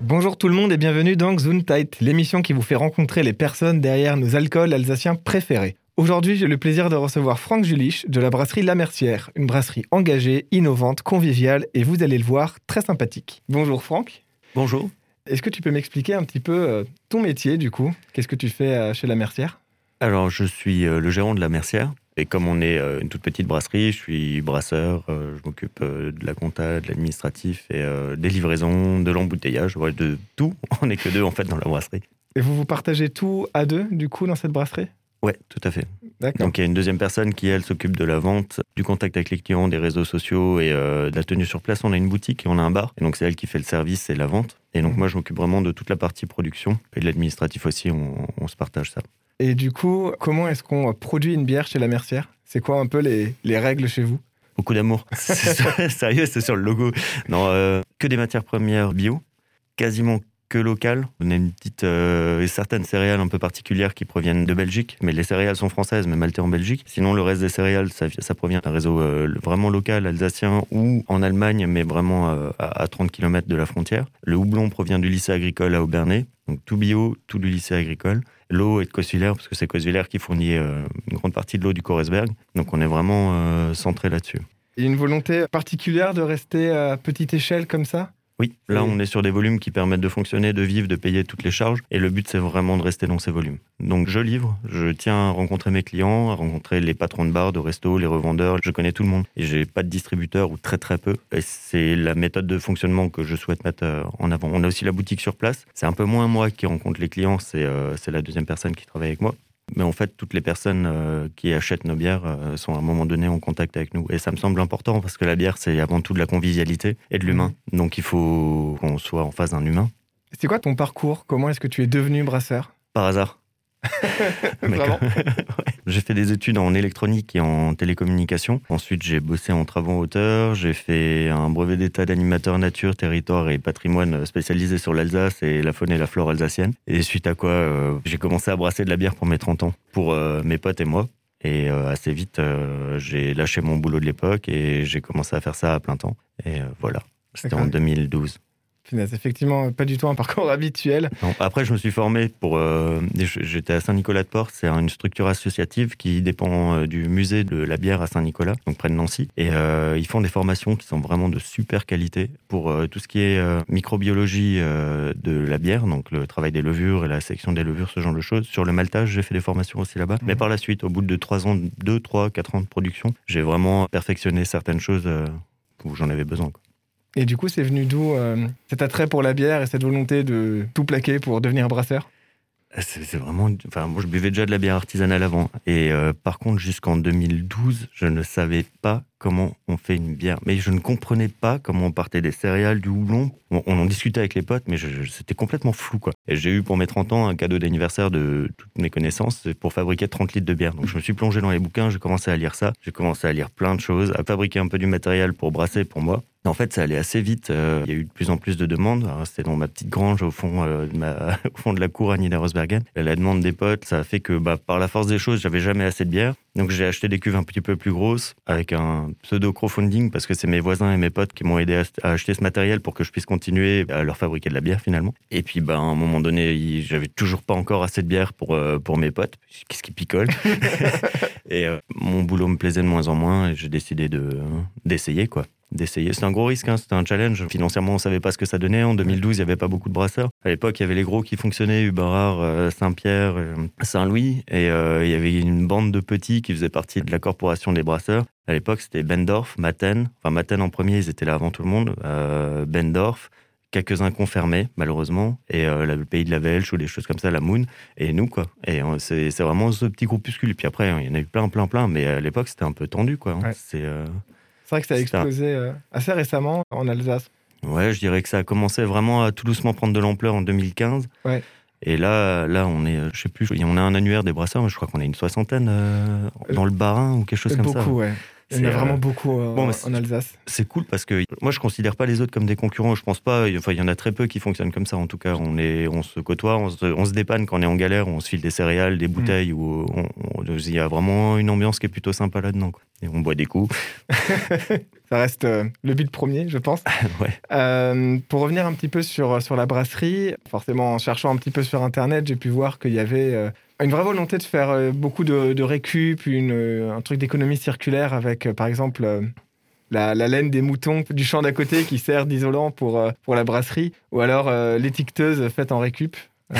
Bonjour tout le monde et bienvenue dans Gesundheit, l'émission qui vous fait rencontrer les personnes derrière nos alcools alsaciens préférés. Aujourd'hui, j'ai le plaisir de recevoir Franck Julich de la brasserie La Mercière, une brasserie engagée, innovante, conviviale et vous allez le voir, très sympathique. Bonjour Franck. Bonjour. Est-ce que tu peux m'expliquer un petit peu euh, ton métier du coup? Qu'est-ce que tu fais euh, chez La Mercière? Alors, je suis euh, le gérant de La Mercière. Et comme on est une toute petite brasserie, je suis brasseur, je m'occupe de la compta, de l'administratif et des livraisons, de l'embouteillage, de tout. On n'est que deux en fait dans la brasserie. Et vous vous partagez tout à deux du coup dans cette brasserie? Ouais, tout à fait. Donc il y a une deuxième personne qui, elle, s'occupe de la vente, du contact avec les clients, des réseaux sociaux et de la tenue sur place. On a une boutique et on a un bar. Et donc c'est elle qui fait le service et la vente. Et donc Mhm. moi, je m'occupe vraiment de toute la partie production et de l'administratif aussi. On, on se partage ça. Et du coup, comment est-ce qu'on produit une bière chez La Mercière? C'est quoi un peu les, les règles chez vous? Beaucoup d'amour. Sérieux, c'est sur le logo. Non, euh, que des matières premières bio, quasiment que locales. On a une petite euh, et certaines céréales un peu particulières qui proviennent de Belgique, mais les céréales sont françaises, mais maltais en Belgique. Sinon, le reste des céréales, ça, provient d'un réseau euh, vraiment local, alsacien ou en Allemagne, mais vraiment euh, à, à 30 km de la frontière. Le houblon provient du lycée agricole à Aubernay, donc tout bio, tout du lycée agricole. L'eau est de Cosvillers, parce que c'est Cosvillers qui fournit une grande partie de l'eau du Koresberg. Donc on est vraiment centré là-dessus. Il y a une volonté particulière de rester à petite échelle comme ça? Oui, là on est sur des volumes qui permettent de fonctionner, de vivre, de payer toutes les charges. Et le but c'est vraiment de rester dans ces volumes. Donc je livre, je tiens à rencontrer mes clients, à rencontrer les patrons de bar, de resto, les revendeurs. Je connais tout le monde. Et j'ai pas de distributeur ou très très peu. Et c'est la méthode de fonctionnement que je souhaite mettre euh, en avant. On a aussi la boutique sur place. C'est un peu moins moi qui rencontre les clients, c'est euh, c'est la deuxième personne qui travaille avec moi. Mais en fait, toutes les personnes euh, qui achètent nos bières euh, sont à un moment donné en contact avec nous. Et ça me semble important parce que la bière, c'est avant tout de la convivialité et de l'humain. Donc il faut qu'on soit en face d'un humain. C'est quoi ton parcours? Comment est-ce que tu es devenu brasseur? Par hasard. Vraiment Ouais. J'ai fait des études en électronique et en télécommunication. Ensuite, j'ai bossé en travaux en hauteur. J'ai fait un brevet d'état d'animateur nature, territoire et patrimoine spécialisé sur l'Alsace et la faune et la flore alsacienne. Et suite à quoi, euh, j'ai commencé à brasser de la bière pour mes 30 ans, pour euh, mes potes et moi. Et euh, assez vite, j'ai lâché mon boulot de l'époque et j'ai commencé à faire ça à plein temps. Et voilà. C'était en D'accord. 2012. Punaise, effectivement, pas du tout un parcours habituel. Non, Après, je me suis formé pour. euh, J'étais à Saint-Nicolas-de-Port. C'est une structure associative qui dépend euh, du musée de la bière à Saint-Nicolas, donc près de Nancy. Et euh, ils font des formations qui sont vraiment de super qualité pour euh, tout ce qui est microbiologie de la bière, donc le travail des levures et la sélection des levures, ce genre de choses. Sur le maltage, j'ai fait des formations aussi là-bas. Mais Mhm. par la suite, au bout de 3 ans, 2, 3, 4 ans de production, j'ai vraiment perfectionné certaines choses où j'en avais besoin. quoi. Et du coup, c'est venu d'où euh, cet attrait pour la bière et cette volonté de tout plaquer pour devenir brasseur? C'est vraiment. Enfin, moi, je buvais déjà de la bière artisanale avant. Et euh, par contre, jusqu'en 2012, je ne savais pas comment on fait une bière. Mais je ne comprenais pas comment on partait des céréales, du houblon. On, en discutait avec les potes, mais c'était complètement flou, quoi. Et j'ai eu pour mes 30 ans un cadeau d'anniversaire de toutes mes connaissances pour fabriquer 30 litres de bière. Donc, je me suis plongé dans les bouquins, j'ai commencé à lire ça. J'ai commencé à lire plein de choses, à fabriquer un peu du matériel pour brasser pour moi. En fait, ça allait assez vite. euh, Il y a eu de plus en plus de demandes. Alors, C'était dans ma petite grange au fond, euh, de, ma- au fond de la cour à Niederosbergen. La demande des potes, ça a fait que bah, par la force des choses, j'avais jamais assez de bière. Donc j'ai acheté des cuves un petit peu plus grosses avec un pseudo crowdfunding parce que c'est mes voisins et mes potes qui m'ont aidé à, à acheter ce matériel pour que je puisse continuer à leur fabriquer de la bière finalement. Et puis bah, à un moment donné, j'avais toujours pas encore assez de bière pour, euh, pour mes potes. Qu'est-ce qui picole Et euh, mon boulot me plaisait de moins en moins et j'ai décidé de d'essayer quoi. D'essayer. C'était un gros risque, hein, c'était un challenge. Financièrement, on savait pas ce que ça donnait. En 2012, il y avait pas beaucoup de brasseurs. À l'époque, il y avait les gros qui fonctionnaient, Uberard, euh, Saint-Pierre, euh, Saint-Louis. Et euh, il y avait une bande de petits qui faisaient partie de la corporation des brasseurs. À l'époque, c'était Bendorf, Maten. Enfin, Maten en premier, ils étaient là avant tout le monde. Euh, Bendorf, quelques-uns confirmés, malheureusement. Et euh, le pays de la Welche ou des choses comme ça, la Moon. Et nous, quoi. Et euh, c'est c'est vraiment ce petit groupuscule. Puis après, il y en a eu plein, plein, plein. Mais à l'époque, c'était un peu tendu, quoi. hein. Ouais. C'est. euh, C'est vrai que ça a explosé euh, assez récemment en Alsace. Ouais, je dirais que ça a commencé vraiment à tout doucement prendre de l'ampleur en 2015. Ouais. Et là, là, on est, euh, je sais plus, on a un annuaire des brasseurs, mais je crois qu'on est une soixantaine euh, dans le Barin ou quelque chose comme ça. Beaucoup, ouais. Il y en a vraiment beaucoup bon, en Alsace. C'est cool parce que moi, je considère pas les autres comme des concurrents. Je pense pas. Enfin, il y en a très peu qui fonctionnent comme ça. En tout cas, on, est, on se côtoie, on se, dépanne quand on est en galère, on se file des céréales, des mm. bouteilles. Ou il y a vraiment une ambiance qui est plutôt sympa là-dedans. Et on boit des coups. ça reste le but premier, je pense. ouais. pour revenir un petit peu sur, sur la brasserie, forcément en cherchant un petit peu sur Internet, j'ai pu voir qu'il y avait une vraie volonté de faire euh, beaucoup de, récup, une, euh, un truc d'économie circulaire avec, euh, par exemple, la, laine des moutons du champ d'à côté qui sert d'isolant pour, pour la brasserie, ou alors l'étiqueteuse faite en récup.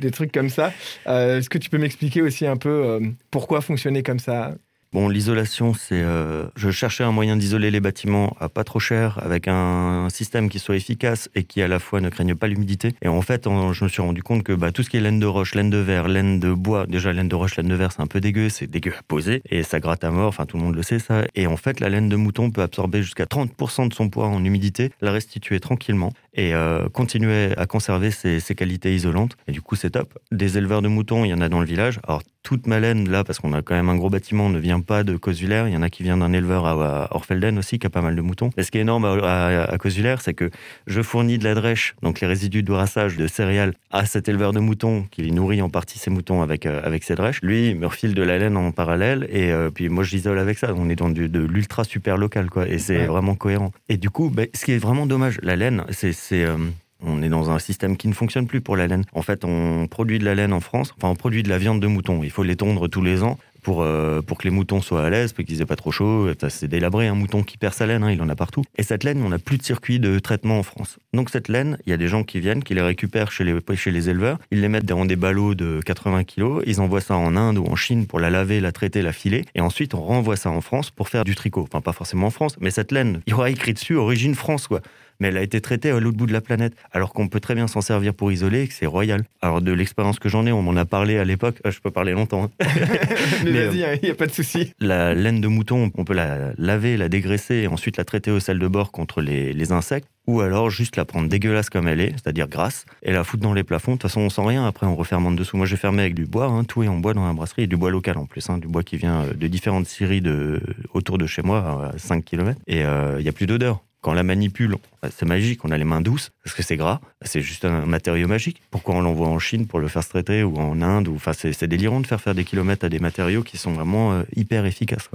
des, trucs comme ça. Est-ce que tu peux m'expliquer aussi un peu pourquoi fonctionner comme ça? Bon, l'isolation, c'est. Euh, je cherchais un moyen d'isoler les bâtiments à pas trop cher, avec un système qui soit efficace et qui à la fois ne craigne pas l'humidité. Et en fait, je me suis rendu compte que bah, tout ce qui est laine de roche, laine de verre, laine de bois, déjà laine de roche, laine de verre, c'est un peu dégueu, c'est dégueu à poser et ça gratte à mort. Enfin, tout le monde le sait ça. Et en fait, la laine de mouton peut absorber jusqu'à 30% de son poids en humidité, la restituer tranquillement et euh, continuer à conserver ses, ses, qualités isolantes. Et du coup, c'est top. Des éleveurs de moutons, il y en a dans le village. Alors, toute ma laine, là, parce qu'on a quand même un gros bâtiment, ne vient pas de Cosulaire. Il y en a qui vient d'un éleveur à, Orfelden aussi, qui a pas mal de moutons. Mais ce qui est énorme à, à, Cosulaire, c'est que je fournis de la drèche, donc les résidus de brassage de céréales, à cet éleveur de moutons qui nourrit en partie ses moutons avec, euh, avec ses drèches. Lui, il me refile de la laine en parallèle et euh, puis moi, j'isole avec ça. On est dans de l'ultra super local, quoi. Et c'est vraiment cohérent. Et du coup, bah, ce qui est vraiment dommage, la laine, c'est euh, on est dans un système qui ne fonctionne plus pour la laine. En fait, on produit de la laine en France, enfin on produit de la viande de mouton. Il faut les tondre tous les ans pour, euh, pour que les moutons soient à l'aise, pour qu'ils aient pas trop chaud. C'est délabré, un mouton qui perd sa laine, hein, il en a partout. Et cette laine, on n'a plus de circuit de traitement en France. Donc cette laine, il y a des gens qui viennent, qui les récupèrent chez les, chez les éleveurs, ils les mettent dans des ballots de 80 kilos, ils envoient ça en Inde ou en Chine pour la laver, la traiter, la filer, et ensuite on renvoie ça en France pour faire du tricot. Enfin, pas forcément en France, mais cette laine, il y aura écrit dessus origine France, quoi mais elle a été traitée à l'autre bout de la planète, alors qu'on peut très bien s'en servir pour isoler et que c'est royal. Alors de l'expérience que j'en ai, on m'en a parlé à l'époque, euh, je peux parler longtemps. Hein. mais, vas-y, il euh, n'y a pas de souci. La laine de mouton, on peut la laver, la dégraisser et ensuite la traiter au sel de bord contre les, insectes ou alors juste la prendre dégueulasse comme elle est, c'est-à-dire grasse, et la foutre dans les plafonds. De toute façon, on sent rien. Après, on referme en dessous. Moi, j'ai fermé avec du bois, hein, tout est en bois dans la brasserie, et du bois local en plus, hein, du bois qui vient euh, de différentes scieries de, autour de chez moi, à 5 km. Et il n'y a plus d'odeur. Quand on la manipule, c'est magique, on a les mains douces, parce que c'est gras, c'est juste un matériau magique. Pourquoi on l'envoie en Chine pour le faire traiter ou en Inde ou, enfin, c'est délirant de faire faire des kilomètres à des matériaux qui sont vraiment euh, hyper efficaces.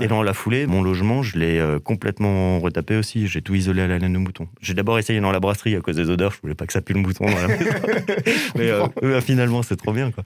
Et dans la foulée, mon logement, je l'ai euh, complètement retapé aussi. J'ai tout isolé à la laine de mouton. J'ai d'abord essayé dans la brasserie à cause des odeurs. Je voulais pas que ça pue le mouton dans la maison. Mais euh, finalement, c'est trop bien. Quoi.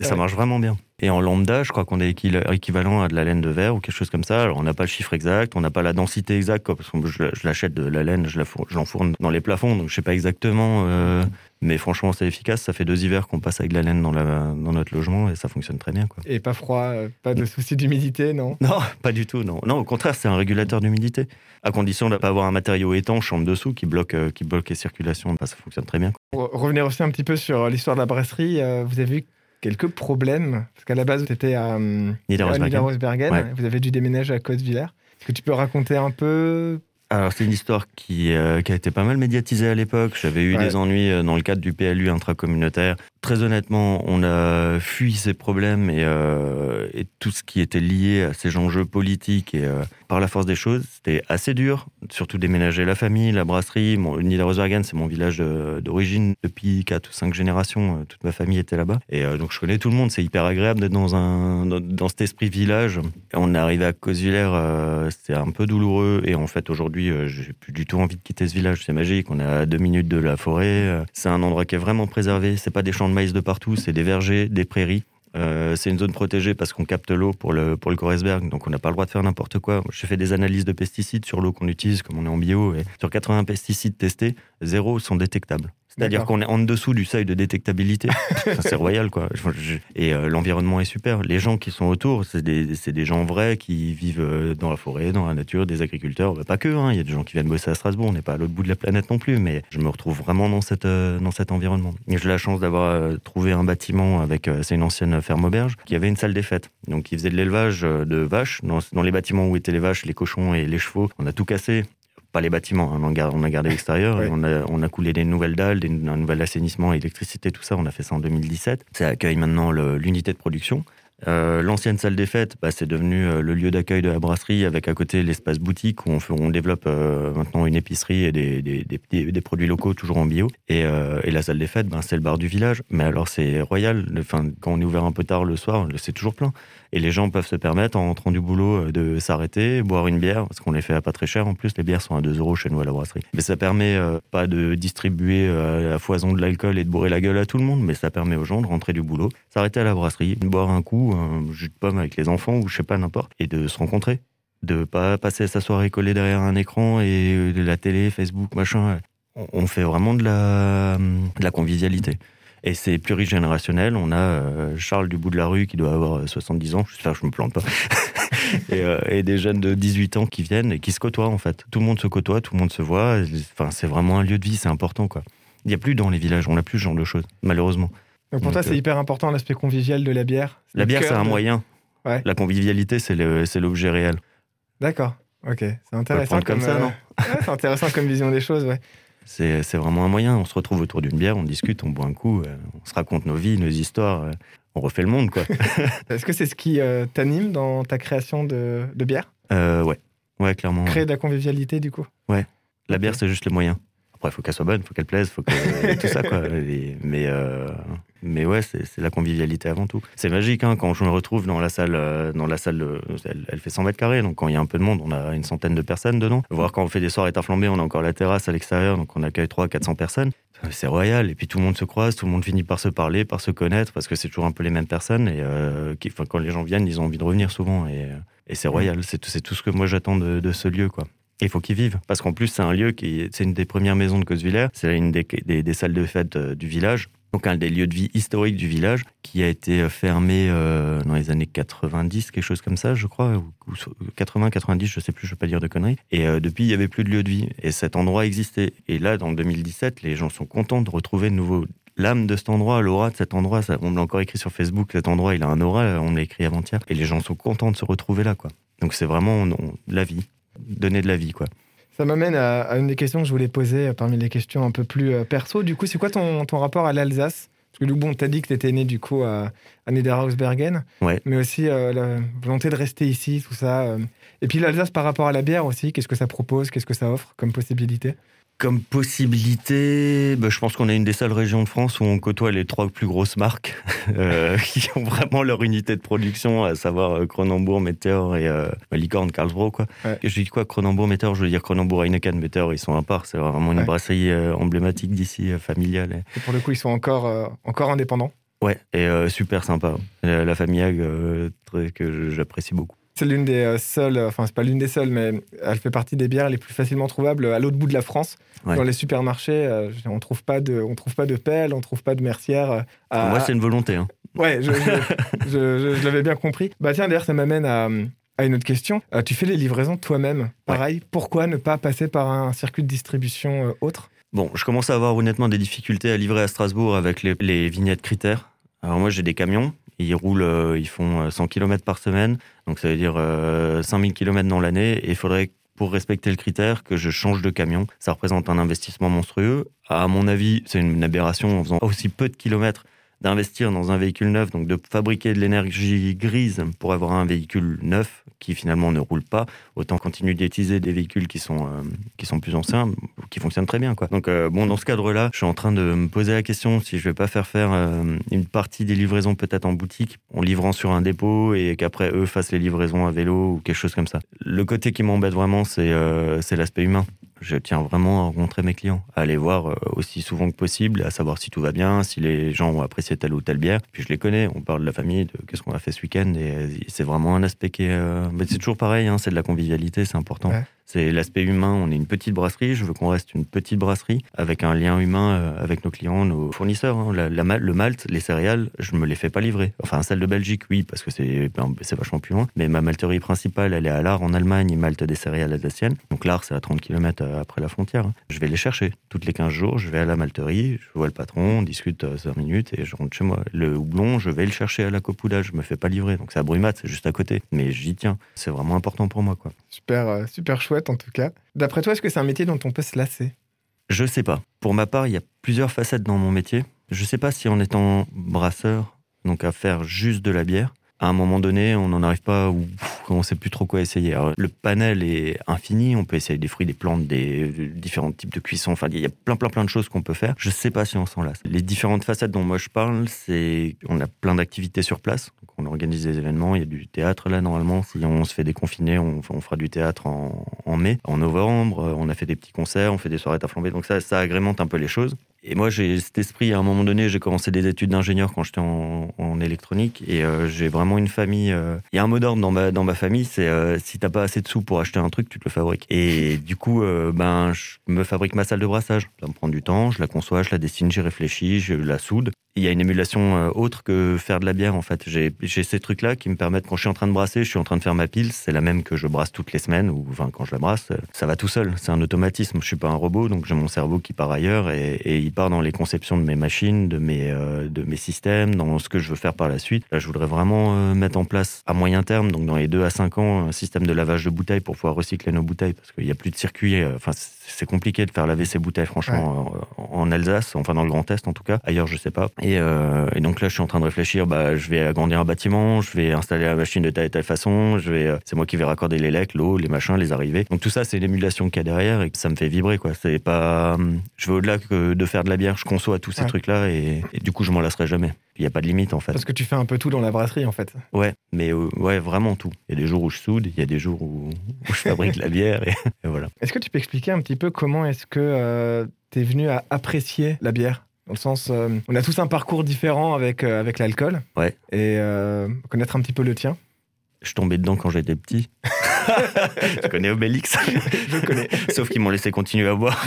Et ça marche vraiment bien. Et en lambda, je crois qu'on est équivalent à de la laine de verre ou quelque chose comme ça. Alors, on n'a pas le chiffre exact, on n'a pas la densité exacte, quoi, parce que je, l'achète de la laine, je l'enfourne dans les plafonds, donc je sais pas exactement. Euh, mais franchement, c'est efficace. Ça fait deux hivers qu'on passe avec de la laine dans, la, dans notre logement et ça fonctionne très bien. Quoi. Et pas froid, euh, pas de souci d'humidité, non? Non, pas du tout. Non, non au contraire, c'est un régulateur d'humidité. À condition de ne pas avoir un matériau étanche en dessous qui bloque, euh, qui bloque les circulations, bah, ça fonctionne très bien. Pour revenir aussi un petit peu sur l'histoire de la brasserie, vous avez vu quelques problèmes Parce qu'à la base, vous étiez à, euh, Niederosbergen. Vous avez dû déménager à Côte-Villers. Est-ce que tu peux raconter un peu alors c'est une histoire qui, euh, qui, a été pas mal médiatisée à l'époque. J'avais eu des ennuis euh, dans le cadre du PLU intracommunautaire. Très honnêtement, on a fui ces problèmes et, euh, et tout ce qui était lié à ces enjeux politiques et par la force des choses, c'était assez dur. Surtout déménager la famille, la brasserie. Mon, Niederosbergen, c'est mon village d'origine depuis 4 ou 5 générations. Toute ma famille était là-bas. Et donc je connais tout le monde. C'est hyper agréable d'être dans, un, dans, cet esprit village. on est arrivé à Cosvillers, c'était un peu douloureux. Et en fait, aujourd'hui, euh, j'ai plus du tout envie de quitter ce village. C'est magique. On est à deux minutes de la forêt. Euh, c'est un endroit qui est vraiment préservé. C'est pas des champs de maïs de partout, c'est des vergers, des prairies. Euh, c'est une zone protégée parce qu'on capte l'eau pour le, pour le Koresberg, donc on n'a pas le droit de faire n'importe quoi. J'ai fait des analyses de pesticides sur l'eau qu'on utilise, comme on est en bio, et sur 80 pesticides testés, zéro sont détectables. C'est-à-dire qu'on est en dessous du seuil de détectabilité. c'est royal, quoi. Et euh, l'environnement est super. Les gens qui sont autour, c'est des, des, gens vrais qui vivent euh, dans la forêt, dans la nature, des agriculteurs. Bah, pas que, hein. il y a des gens qui viennent bosser à Strasbourg. On n'est pas à l'autre bout de la planète non plus, mais je me retrouve vraiment dans, cette, euh, dans cet environnement. J'ai la chance d'avoir trouvé un bâtiment avec, c'est une ancienne ferme auberge, qui avait une salle des fêtes. Donc, ils faisaient de l'élevage de vaches. Dans, dans les bâtiments où étaient les vaches, les cochons et les chevaux, on a tout cassé pas les bâtiments, hein, on, a, gardé l'extérieur, on, a, coulé des nouvelles dalles, un nouvel assainissement, électricité, tout ça, on a fait ça en 2017. Ça accueille maintenant l'unité de production Euh, L'ancienne salle des fêtes, bah, c'est devenu euh, le lieu d'accueil de la brasserie avec à côté l'espace boutique où on, fait- on développe euh, maintenant une épicerie et des, des- des- des- des produits locaux toujours en bio. Et, euh, et la salle des fêtes, ben, c'est le bar du village. Mais alors c'est royal. Enfin, quand on est ouvert un peu tard le soir, c'est toujours plein. Et les gens peuvent se permettre, en rentrant du boulot, euh, de s'arrêter, boire une bière, parce qu'on les fait à pas très cher. En plus, les bières sont à 2 euros chez nous à la brasserie. Mais ça permet euh, pas de distribuer euh, à foison de l'alcool et de bourrer la gueule à tout le monde, mais ça permet aux gens de rentrer du boulot, s'arrêter à la brasserie, boire un coup, un jus de pomme avec les enfants ou je sais pas, n'importe, et de se rencontrer. De pas passer sa soirée collée derrière un écran et euh, de la télé, Facebook, machin. On- fait vraiment de la convivialité. Et c'est plurigénérationnel. On a euh, Charles du bout de la rue qui doit avoir euh, 70 ans, j'espère que je me plante pas. et, euh, et des jeunes de 18 ans qui viennent et qui se côtoient en fait. Tout le monde se côtoie, tout le monde se voit. Enfin, c'est vraiment un lieu de vie, c'est important quoi. Il n'y a plus dans les villages, on n'a plus ce genre de choses, malheureusement. Donc pour toi, c'est euh, hyper important l'aspect convivial de la bière. La bière, c'est un de- moyen. Ouais. La convivialité, c'est l'objet réel. D'accord. Ok, c'est intéressant. comme ça, euh, non ouais, C'est intéressant comme vision des choses, ouais. C'est vraiment un moyen. On se retrouve autour d'une bière, on discute, on boit un coup, euh, on se raconte nos vies, nos histoires. euh, on refait le monde, quoi. Est-ce que c'est ce qui euh, t'anime dans ta création de, de bière? Euh, ouais, ouais, clairement. ouais. Créer de la convivialité, du coup? La bière, c'est juste le moyen. Après, il faut qu'elle soit bonne, il faut qu'elle plaise, faut que tout ça, quoi. Et- mais, euh, mais ouais, c'est la convivialité avant tout. C'est magique, hein, quand je me retrouve dans la salle, euh, dans la salle, euh, elle, fait 100 mètres carrés, donc quand il y a un peu de monde, on a une centaine de personnes dedans. Voir quand on fait des soirées flambées, on a encore la terrasse à l'extérieur, donc on accueille 300, 400 personnes. C'est royal, et puis tout le monde se croise, tout le monde finit par se parler, par se connaître, parce que c'est toujours un peu les mêmes personnes, et euh, quand les gens viennent, ils ont envie de revenir souvent, et, euh, c'est royal. C'est tout, ce que moi j'attends de, ce lieu, quoi. Il faut qu'ils vivent. Parce qu'en plus, c'est un lieu qui. C'est une des premières maisons de Cosvillers. C'est une des, salles de fête euh, du village. Donc, un des lieux de vie historiques du village qui a été euh, fermé euh, dans les années 90, quelque chose comme ça, je crois. Ou, ou so- 80, 90, je sais plus, je vais pas dire de conneries. Et euh, depuis, il y avait plus de lieu de vie. Et cet endroit existait. Et là, dans 2017, les gens sont contents de retrouver de nouveau l'âme de cet endroit, l'aura de cet endroit. Ça, on l'a encore écrit sur Facebook. Cet endroit, il a un aura. On l'a écrit avant-hier. Et les gens sont contents de se retrouver là, quoi. Donc, c'est vraiment on- la vie. Donner de la vie, quoi. Ça m'amène à, à une des questions que je voulais poser euh, parmi les questions un peu plus euh, perso. Du coup, c'est quoi ton, ton rapport à l'Alsace? Parce que bon, t'as dit que t'étais né du coup à, à Niederhausbergen, Ouais. mais aussi euh, la volonté de rester ici, tout ça. Et puis l'Alsace par rapport à la bière aussi, qu'est-ce que ça propose, qu'est-ce que ça offre comme possibilité? Comme possibilité, bah, je pense qu'on est une des seules régions de France où on côtoie les trois plus grosses marques euh, qui ont vraiment leur unité de production, à savoir euh, Cronenbourg, Meteor et euh, bah, Licorne, Karlsruhe. Quoi. Ouais. Je dis quoi Cronenbourg, Meteor Je veux dire Cronenbourg, Heineken, Meteor, ils sont à part. C'est vraiment une Ouais. brasserie euh, emblématique d'ici, familiale. Et... Et pour le coup, ils sont encore, encore indépendants? Ouais, et super sympa. La famille très- que j'apprécie beaucoup. C'est l'une des euh, seules, enfin c'est pas l'une des seules, mais elle fait partie des bières les plus facilement trouvables à l'autre bout de la France. Ouais. Dans les supermarchés, euh, on trouve pas de, on trouve pas de pelle, on trouve pas de mercière. euh, à- Moi, c'est une volonté. Hein. Ouais, je, je, je- je- je l'avais bien compris. Bah tiens, d'ailleurs, ça m'amène à, à une autre question. Euh, tu fais les livraisons toi-même. Pareil, pourquoi ne pas passer par un circuit de distribution euh, autre? Bon, je commence à avoir honnêtement des difficultés à livrer à Strasbourg avec les, les vignettes critères. Alors moi, j'ai des camions. Ils roulent, euh, ils font euh, 100 km par semaine. Donc ça veut dire euh, 5000 km dans l'année. Et il faudrait, pour respecter le critère, que je change de camion. Ça représente un investissement monstrueux. À mon avis, c'est une aberration en faisant aussi peu de kilomètres d'investir dans un véhicule neuf, donc de fabriquer de l'énergie grise pour avoir un véhicule neuf qui finalement ne roule pas, autant continuer d'utiliser des véhicules qui sont, euh, qui sont plus anciens, qui fonctionnent très bien. Quoi. Donc euh, bon, dans ce cadre-là, je suis en train de me poser la question si je vais pas faire faire euh, une partie des livraisons peut-être en boutique, en livrant sur un dépôt et qu'après eux fassent les livraisons à vélo ou quelque chose comme ça. Le côté qui m'embête vraiment, c'est l'aspect humain. Je tiens vraiment à rencontrer mes clients, à les voir euh, aussi souvent que possible, à savoir si tout va bien, si les gens ont apprécié telle ou telle bière. Puis je les connais, on parle de la famille, de qu'est-ce qu'on a fait ce week-end, et c'est vraiment un aspect qui est. euh, mais c'est toujours pareil, hein, c'est de la convivialité, c'est important. C'est l'aspect humain. On est une petite brasserie. Je veux qu'on reste une petite brasserie avec un lien humain euh, avec nos clients, nos fournisseurs. hein. Le malt, les céréales, je me les fais pas livrer. Enfin, celle de Belgique, oui, parce que c'est ben, c'est vachement plus loin. Mais ma malterie principale, elle est à Lars en Allemagne. Ils maltent des céréales alsaciennes. Donc Lars, c'est à 30 km après la frontière. hein. Je vais les chercher. Toutes les 15 jours, je vais à la malterie, je vois le patron, on discute euh, 5 minutes et je rentre chez moi. Le houblon, je vais le chercher à la copoudage. Je me fais pas livrer. Donc c'est à Brumat, c'est juste à côté. Mais j'y tiens. C'est vraiment important pour moi, quoi. Super, euh, super chouette en tout cas. D'après toi, est-ce que c'est un métier dont on peut se lasser? Je sais pas. Pour ma part, il y a plusieurs facettes dans mon métier. Je sais pas si en étant brasseur, donc à faire juste de la bière, à un moment donné, on n'en arrive pas ou on ne sait plus trop quoi essayer. le panel est infini, on peut essayer des fruits, des plantes, des, différents types de cuisson. Enfin, il y a plein, plein, plein de choses qu'on peut faire. Je ne sais pas si on s'en lasse. Les différentes facettes dont moi je parle, c'est on a plein d'activités sur place. on organise des événements. Il y a du théâtre là normalement. Si on se fait déconfiner, on, on fera du théâtre en, mai, en novembre. On a fait des petits concerts, on fait des soirées à flamber. Donc ça, ça agrémente un peu les choses. Et moi, j'ai cet esprit, à un moment donné, j'ai commencé des études d'ingénieur quand j'étais en, électronique, et euh, j'ai vraiment une famille. Euh, il y a un mot d'ordre dans ma, dans ma famille, c'est euh, si t'as pas assez de sous pour acheter un truc, tu te le fabriques. Et du coup, ben, je me fabrique ma salle de brassage. Ça me prend du temps, je la conçois, je la dessine, j'y réfléchis, je la soude il y a une émulation euh, autre que faire de la bière en fait. J'ai ces trucs-là qui me permettent quand je suis en train de brasser, je suis en train de faire ma pile, c'est la même que je brasse toutes les semaines ou quand je la brasse, ça va tout seul. C'est un automatisme. Je suis pas un robot, donc j'ai mon cerveau qui part ailleurs et, il part dans les conceptions de mes machines, de mes euh, de mes systèmes, dans ce que je veux faire par la suite. Là, je voudrais vraiment euh, mettre en place à moyen terme, donc dans les deux à cinq ans, un système de lavage de bouteilles pour pouvoir recycler nos bouteilles parce qu'il n'y a plus de circuit. C'est compliqué de faire laver ces bouteilles, franchement, en, Alsace, enfin dans le Grand Est en tout cas. Ailleurs, je sais pas. Euh, et, donc là, je suis en train de réfléchir. Bah, je vais agrandir un bâtiment, je vais installer la machine de telle et telle façon. Je vais, euh, c'est moi qui vais raccorder les lecs, l'eau, les machins, les arrivées. Donc tout ça, c'est l'émulation qu'il y a derrière et ça me fait vibrer. Quoi. C'est pas, hum, je vais au-delà que de faire de la bière. Je conçois tous ces trucs-là et, du coup, je m'en lasserai jamais. Il n'y a pas de limite en fait. Parce que tu fais un peu tout dans la brasserie en fait. Ouais, mais euh, ouais, vraiment tout. Il y a des jours où je soude, il y a des jours où, je fabrique la bière et, voilà. Est-ce que tu peux expliquer un petit peu comment est-ce que tu es venu à apprécier la bière? Dans le sens, euh, on a tous un parcours différent avec, euh, avec l'alcool. Ouais. Et euh, connaître un petit peu le tien. Je tombais dedans quand j'étais petit. tu connais Obélix? Je connais. Sauf qu'ils m'ont laissé continuer à boire.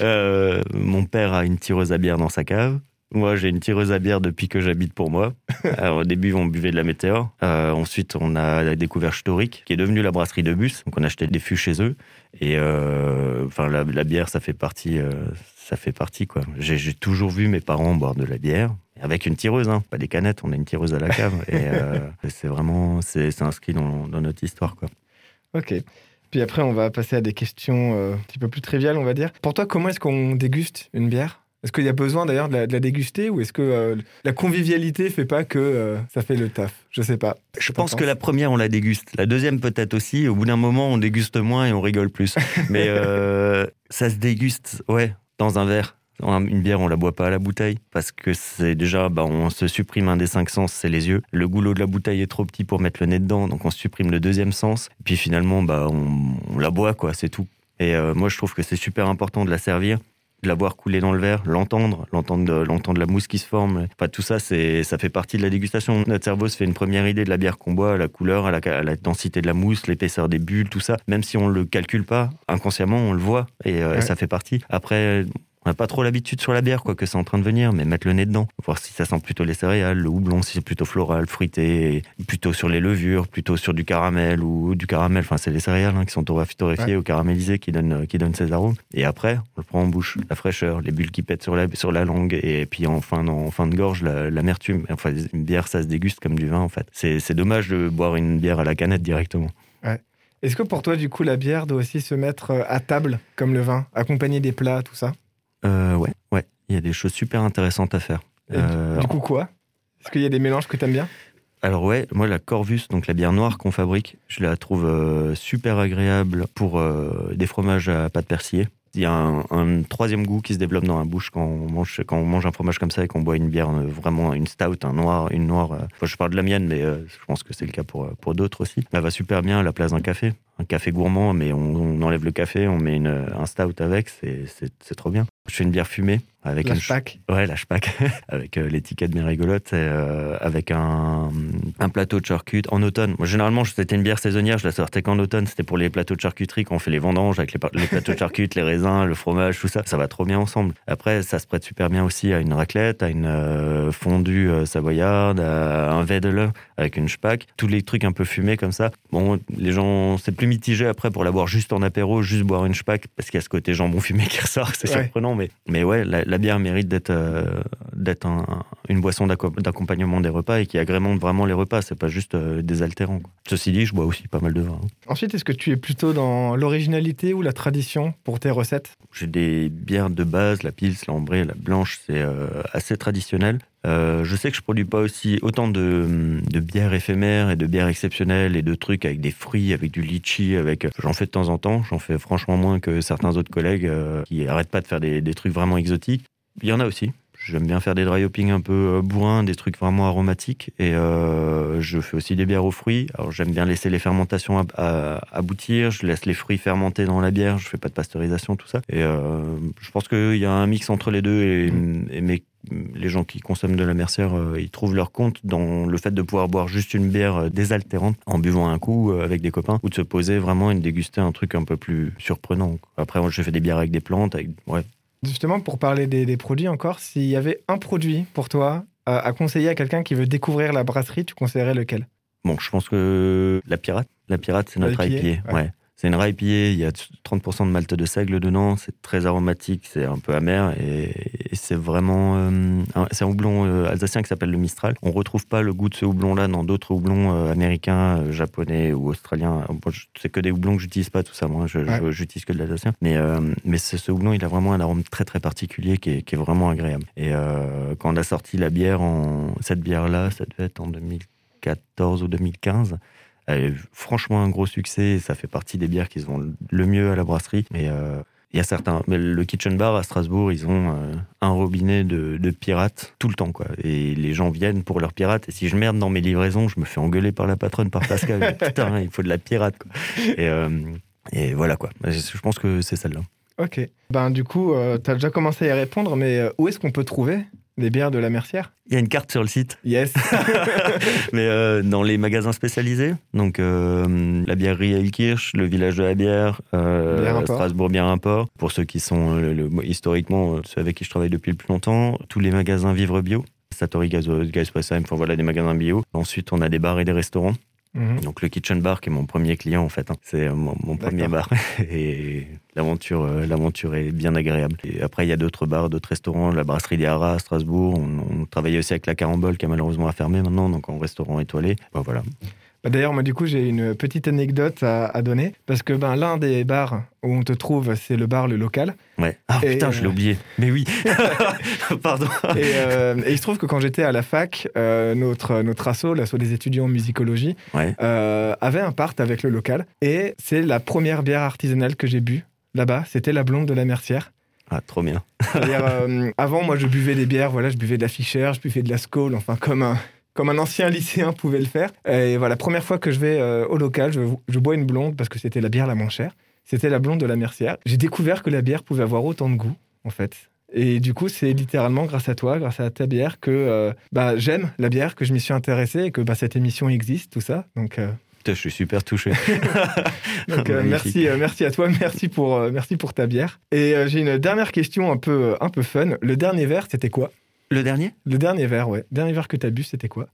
mon père a une tireuse à bière dans sa cave. Moi, j'ai une tireuse à bière depuis que j'habite pour moi. au début, on buvait de la météore. ensuite, on a découvert Storic, qui est devenu la brasserie de bus. Donc, on achetait des fûts chez eux. Et enfin, la, la, bière, ça fait partie, ça fait partie, quoi. J'ai toujours vu mes parents boire de la bière avec une tireuse, hein, pas des canettes, on a une tireuse à la cave. et euh, c'est vraiment, c'est inscrit dans, dans, notre histoire, quoi. Ok. Puis après, on va passer à des questions euh, un petit peu plus triviales, on va dire. Pour toi, comment est-ce qu'on déguste une bière? Est-ce qu'il y a besoin d'ailleurs de, la déguster ou est-ce que euh, la convivialité fait pas que euh, ça fait le taf? Je sais pas. Je pense que la première on la déguste, la deuxième peut-être aussi. Au bout d'un moment on déguste moins et on rigole plus. Mais euh, ça se déguste, ouais, dans un verre. Une bière, on la boit pas à la bouteille parce que c'est déjà, bah, on se supprime un des cinq sens, c'est les yeux. Le goulot de la bouteille est trop petit pour mettre le nez dedans, donc on supprime le deuxième sens. Et puis finalement, bah, on, la boit, quoi, c'est tout. Et moi, je trouve que c'est super important de la servir la voir couler dans le verre, l'entendre, l'entendre, l'entendre la mousse qui se forme. Enfin, tout ça, c'est, ça fait partie de la dégustation. Notre cerveau se fait une première idée de la bière qu'on boit, la couleur, à la, densité de la mousse, l'épaisseur des bulles, tout ça. Même si on le calcule pas, inconsciemment, on le voit et, euh, et ça fait partie. Après, on n'a pas trop l'habitude sur la bière, quoi que c'est en train de venir, mais mettre le nez dedans, voir si ça sent plutôt les céréales, le houblon, si c'est plutôt floral, fruité, plutôt sur les levures, plutôt sur du caramel ou du caramel. Enfin, c'est les céréales hein, qui sont torréfiées ou caramélisées qui donnent, qui donnent ces arômes. Et après, on le prend en bouche, la fraîcheur, les bulles qui pètent sur la, sur la langue, et puis en fin, en fin de gorge, l'amertume. enfin, une bière, ça se déguste comme du vin, en fait. C'est dommage de boire une bière à la canette directement. Est-ce que pour toi, du coup, la bière doit aussi se mettre euh, à table, comme le vin, accompagner des plats, tout ça? Euh, ouais, ouais. Il y a des choses super intéressantes à faire. Euh, du coup, quoi? Est-ce qu'il y a des mélanges que tu aimes bien? Alors ouais, moi la Corvus, donc la bière noire qu'on fabrique, je la trouve euh, super agréable pour des fromages à pâte persillée. Il y a un, troisième goût qui se développe dans la bouche quand on mange, quand on mange un fromage comme ça et qu'on boit une bière, vraiment une stout, un noir, une noire. je parle de la mienne, mais je pense que c'est le cas pour, pour d'autres aussi. Elle va super bien à la place d'un café. Un café gourmand, mais on, enlève le café, on met une, un stout avec, c'est trop bien. Je fais une bière fumée avec la Spac. Ouais, la Spac, avec euh, l'étiquette bien rigolote, euh, avec un, un, plateau de charcuterie en automne. Moi, généralement, c'était une bière saisonnière, je la sortais qu'en automne. C'était pour les plateaux de charcuterie quand on fait les vendanges avec les, les plateaux de charcuterie, les raisins, le fromage, tout ça. Ça va trop bien ensemble. Après, ça se prête super bien aussi à une raclette, à une euh, fondue savoyarde, à un vedele avec une Spac. Tous les trucs un peu fumés comme ça. Bon, les gens, c'est plus mitigé après pour la boire juste en apéro, juste boire une Spac parce qu'il y a ce côté jambon fumé qui ressort, c'est surprenant mais, mais ouais, la, bière mérite d'être euh, d'être un- une boisson d'acco- d'accompagnement des repas et qui agrémente vraiment les repas. C'est pas juste euh, désaltérant. quoi. Ceci dit, je bois aussi pas mal de vin. hein. Ensuite, est-ce que tu es plutôt dans l'originalité ou la tradition pour tes recettes? J'ai des bières de base, la Pils, l'Ambrée, la Blanche, c'est euh, assez traditionnel. Euh, je sais que je produis pas aussi autant de, de bières éphémères et de bières exceptionnelles et de trucs avec des fruits, avec du litchi, avec. J'en fais de temps en temps. J'en fais franchement moins que certains autres collègues euh, qui arrêtent pas de faire des, des trucs vraiment exotiques. Il y en a aussi. J'aime bien faire des dry hopping un peu euh, bourrins, des trucs vraiment aromatiques. Et euh, je fais aussi des bières aux fruits. Alors j'aime bien laisser les fermentations ab- aboutir. Je laisse les fruits fermenter dans la bière. Je fais pas de pasteurisation, tout ça. Et euh, je pense qu'il y a un mix entre les deux. Et, et mes- les gens qui consomment de la mercière, euh, ils trouvent leur compte dans le fait de pouvoir boire juste une bière euh, désaltérante en buvant un coup euh, avec des copains ou de se poser vraiment et de déguster un truc un peu plus surprenant. Après, je fais des bières avec des plantes. Avec... Ouais, Justement, pour parler des, des produits encore, s'il y avait un produit pour toi à, à conseiller à quelqu'un qui veut découvrir la brasserie, tu conseillerais lequel? Bon, je pense que la pirate, la pirate, c'est notre IPA, IPA. ouais. Ouais. C'est une rye IPA, il y a 30% de malt de seigle dedans, c'est très aromatique, c'est un peu amer et, et c'est vraiment. euh, c'est un houblon euh, alsacien qui s'appelle le Mistral. On retrouve pas le goût de ce houblon-là dans d'autres houblons euh, américains, japonais ou australiens. Je- c'est que des houblons que j'utilise pas, tout ça. Moi, je, Ouais. j'utilise que de l'alsacien. Mais, mais ce, houblon, il a vraiment un arôme très très particulier qui est, qui est vraiment agréable. Et quand on a sorti la bière, en, cette bière-là, ça devait être en 2014 ou 2015. Elle eu franchement un gros succès. Ça fait partie des bières qui se vendent le mieux à la brasserie. Et euh, il y a certains. Mais le Kitchen Bar à Strasbourg, ils ont euh, un robinet de, de pirates tout le temps, quoi. Et les gens viennent pour leurs pirates. Et si je merde dans mes livraisons, je me fais engueuler par la patronne, par Pascal. Putain, il faut de la pirate, quoi. Et, euh, et voilà, quoi. Je pense que c'est celle-là. Ok. Ben du coup, tu as déjà commencé à y répondre, mais euh, où est-ce qu'on peut trouver les bières de la Mercière? Il y a une carte sur le site. Yes. Mais euh, dans les magasins spécialisés, donc euh, la bièrerie Elkirch, le village de la bière, euh, Bière. Strasbourg Bière Import, pour ceux qui sont euh, le- historiquement ceux avec qui je travaille depuis le plus longtemps, tous les magasins Vivre Bio, Satori Gazo- Gazpressheim, enfin voilà des magasins bio. Ensuite, on a des bars et des restaurants. Mhm. Donc le Kitchen Bar qui est mon premier client en fait, hein. c'est euh, mon, mon premier bar et l'aventure euh, l'aventure est bien agréable. Et après il y a d'autres bars, d'autres restaurants, la brasserie des Haras à Strasbourg, on, on travaillait aussi avec la Carambole qui a malheureusement à fermer maintenant donc en restaurant étoilé. Bon, voilà. Bah, D'ailleurs, moi, du coup, j'ai une petite anecdote à, à donner. Parce que ben, l'un des bars où on te trouve, c'est le bar Le Local. Ouais. Ah Et, putain, euh, je l'ai oublié. Mais oui. Pardon. Et, euh, et il se trouve que quand j'étais à la fac, euh, notre, notre asso, l'asso des étudiants en musicologie, Ouais. euh, avait un part avec le local. Et c'est la première bière artisanale que j'ai bu là-bas. C'était la blonde de la Mercière. Ah, trop bien. Euh, avant, moi, je buvais des bières. Voilà, je buvais de la Fischer, je buvais de la Skoll, enfin, comme un, comme un ancien lycéen pouvait le faire. Et voilà, première fois que je vais euh, au local, je, je bois une blonde parce que c'était la bière la moins chère. C'était la blonde de la Mercière. J'ai découvert que la bière pouvait avoir autant de goût, en fait. Et du coup, c'est littéralement grâce à toi, grâce à ta bière, que euh, bah, j'aime la bière, que je m'y suis intéressé et que bah, cette émission existe, tout ça. Donc, euh, Putain, je suis super touché. donc, merci, merci à toi, merci pour, merci pour ta bière. Et j'ai une dernière question un peu, un peu fun. Le dernier verre, c'était quoi? Le dernier? Le dernier verre, ouais. Dernier verre que tu as bu, c'était quoi?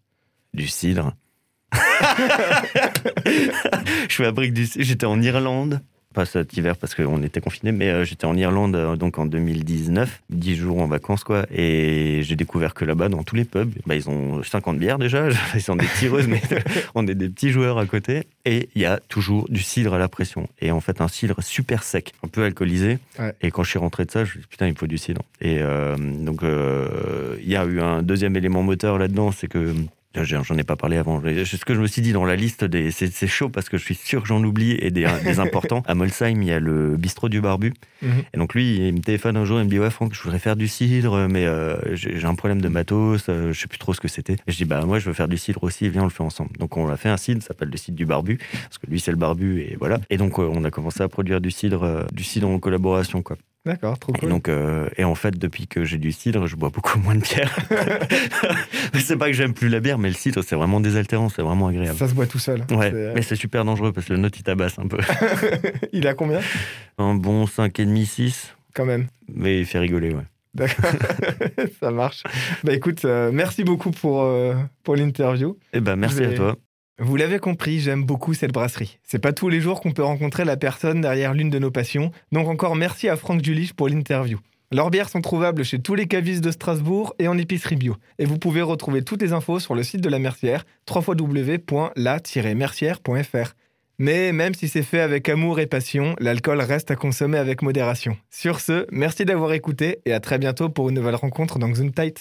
Du cidre. je fabrique du cidre. J'étais en Irlande. Pas cet hiver parce qu'on était confinés, mais euh, j'étais en Irlande euh, donc en 2019, 10 jours en vacances quoi, et j'ai découvert que là-bas dans tous les pubs, bah, ils ont 50 bières déjà, ils ont des tireuses, mais on est des petits joueurs à côté, et il y a toujours du cidre à la pression, et en fait un cidre super sec, un peu alcoolisé, Ouais. et quand je suis rentré de ça, je me suis dit putain il me faut du cidre, et euh, donc il y a eu un deuxième élément moteur là-dedans, c'est que J'en ai pas parlé avant. C'est ce que je me suis dit dans la liste des. C'est chaud parce que je suis sûr que j'en oublie et des, des importants. À Molsheim, il y a le bistrot du barbu. Mhm. Et donc lui, il me téléphone un jour, il me dit Ouais, Franck, je voudrais faire du cidre, mais euh, j'ai un problème de matos, euh, je sais plus trop ce que c'était. Et je dis Bah, moi, je veux faire du cidre aussi, viens, on le fait ensemble. Donc on a fait un cidre, ça s'appelle le cidre du barbu, parce que lui, c'est le barbu, et voilà. Et donc euh, on a commencé à produire du cidre, euh, du cidre en collaboration, quoi. D'accord, trop Et cool. donc, euh, et en fait, depuis que j'ai du cidre, je bois beaucoup moins de bière. C'est pas que j'aime plus la bière, mais le cidre, c'est vraiment désaltérant, c'est vraiment agréable. Ça se boit tout seul. Ouais, C'est- mais c'est super dangereux parce que le note il tabasse un peu. Il a combien? Un bon 5,5, 6, Quand même. mais il fait rigoler, ouais. D'accord. ça marche. Bah écoute, euh, merci beaucoup pour, euh, pour l'interview. Eh ben, merci à toi. Vous l'avez compris, j'aime beaucoup cette brasserie. C'est pas tous les jours qu'on peut rencontrer la personne derrière l'une de nos passions. Donc encore merci à Franck Julich pour l'interview. Leurs bières sont trouvables chez tous les cavistes de Strasbourg et en épicerie bio. Et vous pouvez retrouver toutes les infos sur le site de la Mercière, www.la-mercière.fr. Mais même si c'est fait avec amour et passion, l'alcool reste à consommer avec modération. Sur ce, merci d'avoir écouté et à très bientôt pour une nouvelle rencontre dans Tight.